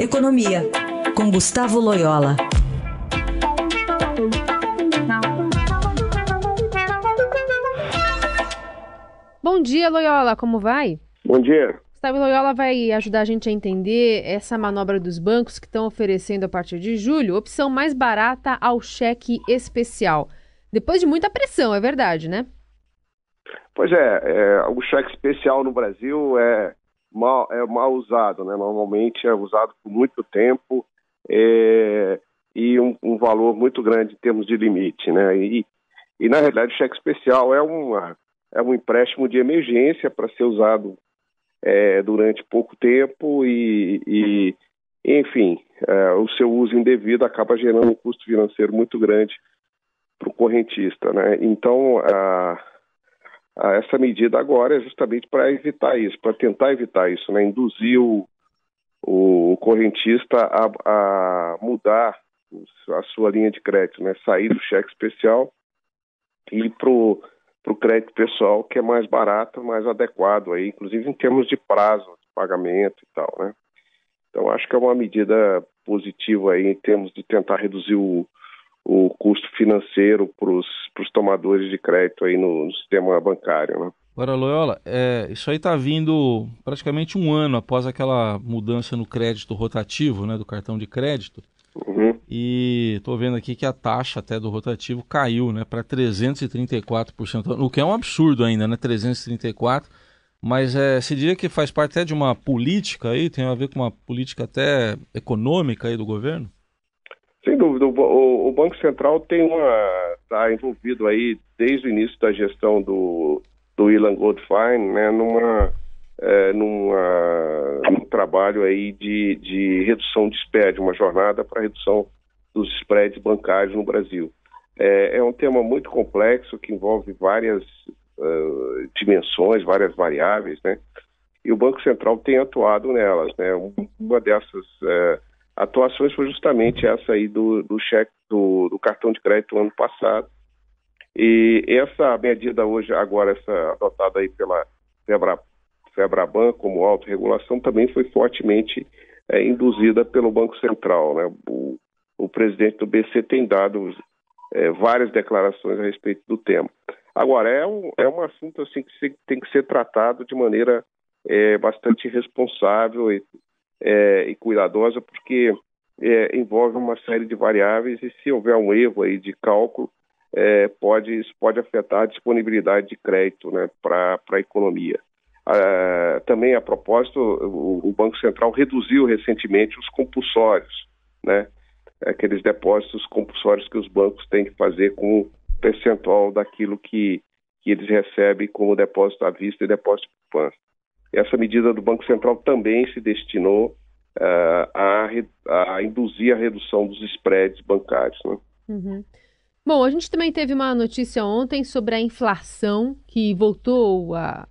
Economia, com Gustavo Loyola. Bom dia, Loyola, como vai? Bom dia. Gustavo Loyola vai ajudar a gente a entender essa manobra dos bancos que estão oferecendo a partir de julho opção mais barata ao cheque especial. Depois de muita pressão, é verdade, né? Pois é, é o cheque especial no Brasil é mal, é mal usado, né? Normalmente é usado por muito tempo é, e um, um, valor muito grande em termos de limite, né? E, e na realidade o cheque especial é, é um empréstimo de emergência para ser usado é, durante pouco tempo e, e enfim, é, o seu uso indevido acaba gerando um custo financeiro muito grande para o correntista, né? Então, a essa medida agora é justamente para evitar isso, para tentar evitar isso, né? Induzir o, o correntista a, a mudar a sua linha de crédito, né? Sair do cheque especial e ir para o crédito pessoal, que é mais barato, mais adequado aí, inclusive em termos de prazo de pagamento e tal, né? Então acho que é uma medida positiva aí em termos de tentar reduzir o, o custo financeiro para os tomadores de crédito aí no, no sistema bancário. Né? Agora, Loyola, é, isso aí está vindo praticamente um ano após aquela mudança no crédito rotativo, né, do cartão de crédito. Uhum. E estou vendo aqui que a taxa até do rotativo caiu né, para 334%, o que é um absurdo ainda, né? 334%. Mas é, se diria que faz parte até de uma política aí, tem a ver com uma política até econômica aí do governo? Sem dúvida, o, o Banco Central tem uma está envolvido aí desde o início da gestão do do Ilan Goldfein, né, numa é, numa num trabalho aí de, de redução de spread, uma jornada para redução dos spreads bancários no Brasil. É, é um tema muito complexo que envolve várias uh, dimensões, várias variáveis, né? E o Banco Central tem atuado nelas, né? Uma dessas uh, atuações foi justamente essa aí do, do cheque do, do, cartão de crédito ano passado. E essa medida hoje, agora, essa adotada aí pela Febra, Febraban como autorregulação, também foi fortemente é, induzida pelo Banco Central. Né? O, o, presidente do BC tem dado é, várias declarações a respeito do tema. Agora, é um, é um assunto assim que tem que ser tratado de maneira é, bastante responsável e é, e cuidadosa, porque é, envolve uma série de variáveis e se houver um erro aí de cálculo, é, pode, isso pode afetar a disponibilidade de crédito né, para a economia. Ah, também, a propósito, o, o, Banco Central reduziu recentemente os compulsórios, né, aqueles depósitos compulsórios que os bancos têm que fazer com o percentual daquilo que, que eles recebem como depósito à vista e depósito de poupança. Essa medida do Banco Central também se destinou uh, a, a, induzir a redução dos spreads bancários. Né? Uhum. Bom, a gente também teve uma notícia ontem sobre a inflação que voltou a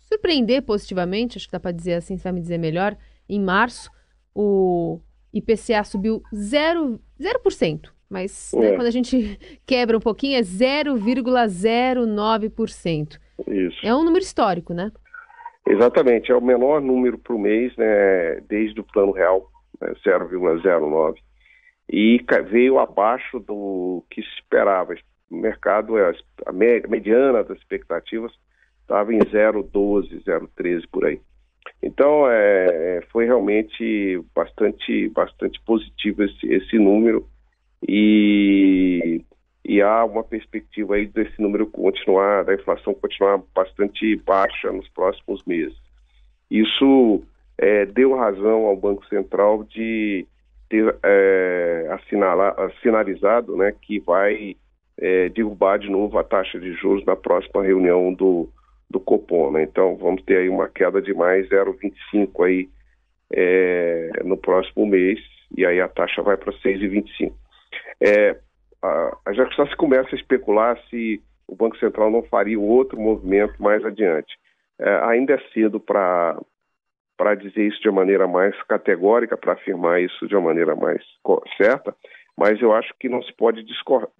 surpreender positivamente, acho que dá para dizer assim, você vai me dizer melhor. Em março, o IPCA subiu 0%, 0% mas né, é. né, quando a gente quebra um pouquinho é 0,09%. Isso. É um número histórico, né? Exatamente, é o menor número por mês, né, desde o plano real, né, 0,09. E veio abaixo do que se esperava. O mercado, é, a mediana das expectativas estava em 0,12, 0,13 por aí. Então, é, foi realmente bastante, bastante positivo esse, esse número. E e há uma perspectiva aí desse número continuar, da inflação continuar bastante baixa nos próximos meses. Isso é, deu razão ao Banco Central de ter é, assinalar, sinalizado né, que vai é, derrubar de novo a taxa de juros na próxima reunião do, do Copom. Né? Então vamos ter aí uma queda de mais 0,25 aí é, no próximo mês e aí a taxa vai para 6,25. É, já, já se começa a especular se o Banco Central não faria outro movimento mais adiante. É, ainda é cedo para para dizer isso de uma maneira mais categórica, para afirmar isso de uma maneira mais certa, mas eu acho que não se pode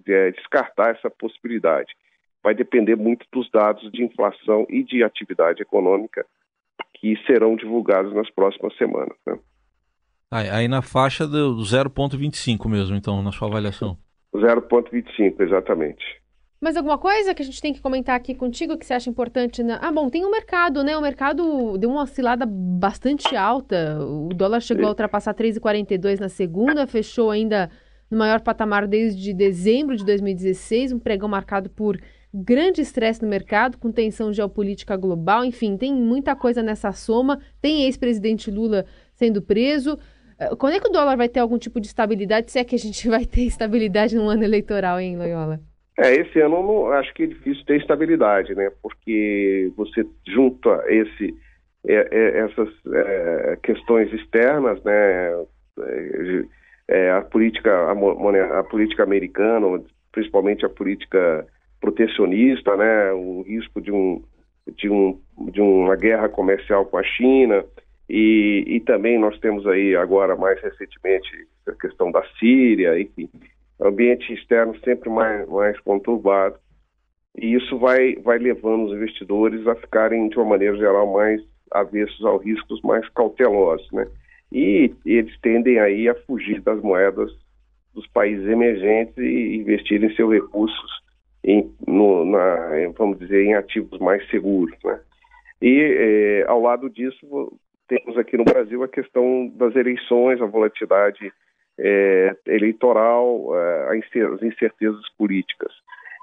é, descartar essa possibilidade. Vai depender muito dos dados de inflação e de atividade econômica que serão divulgados nas próximas semanas. Né? Aí, aí na faixa do 0,25 mesmo, então, na sua avaliação. 0,25, exatamente. Mas alguma coisa que a gente tem que comentar aqui contigo que você acha importante? Na... Ah, bom, tem o mercado, né? O mercado deu uma oscilada bastante alta. O dólar chegou a ultrapassar 3,42 na segunda, fechou ainda no maior patamar desde dezembro de 2016, um pregão marcado por grande estresse no mercado, com tensão geopolítica global, enfim, tem muita coisa nessa soma. Tem ex-presidente Lula sendo preso. Eh, quando é que o dólar vai ter algum tipo de estabilidade, se é que a gente vai ter estabilidade no ano eleitoral, hein, Loyola? É, esse ano não, acho que é difícil ter estabilidade, né? Porque você junta esse, é, é, essas é, questões externas, né? É, é, a política a, a, política americana, principalmente a política protecionista, né? O risco de um de um de uma guerra comercial com a China e, e também nós temos aí agora mais recentemente a questão da Síria, enfim ambiente externo sempre mais, mais conturbado, e isso vai, vai levando os investidores a ficarem, de uma maneira geral, mais avessos aos riscos, mais cautelosos, né? E eles tendem aí a fugir das moedas dos países emergentes e investirem seus recursos em, no, na, vamos dizer, em ativos mais seguros, né? E é, ao lado disso, temos aqui no Brasil a questão das eleições, a volatilidade é, eleitoral, é, as incertezas políticas.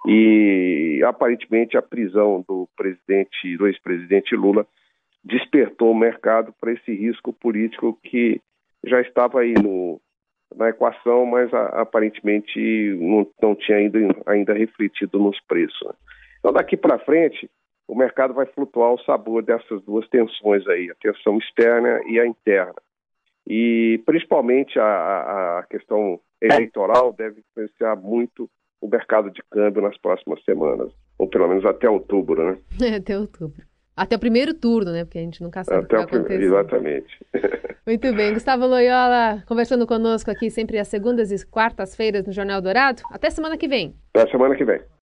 E aparentemente a prisão do presidente, do ex-presidente Lula, despertou o mercado para esse risco político que já estava aí no, na equação, mas a, aparentemente não, não tinha ainda, ainda refletido nos preços. Né? Então, daqui para frente, o mercado vai flutuar o sabor dessas duas tensões aí, a tensão externa e a interna. E principalmente a, a questão eleitoral deve influenciar muito o mercado de câmbio nas próximas semanas, ou pelo menos até outubro, né? É, até outubro. Até o primeiro turno, né? Porque a gente nunca sabe até o que vai acontecer. Exatamente. Muito bem. Gustavo Loyola conversando conosco aqui sempre às segundas e quartas-feiras no Jornal Dourado. Até semana que vem. Até semana que vem.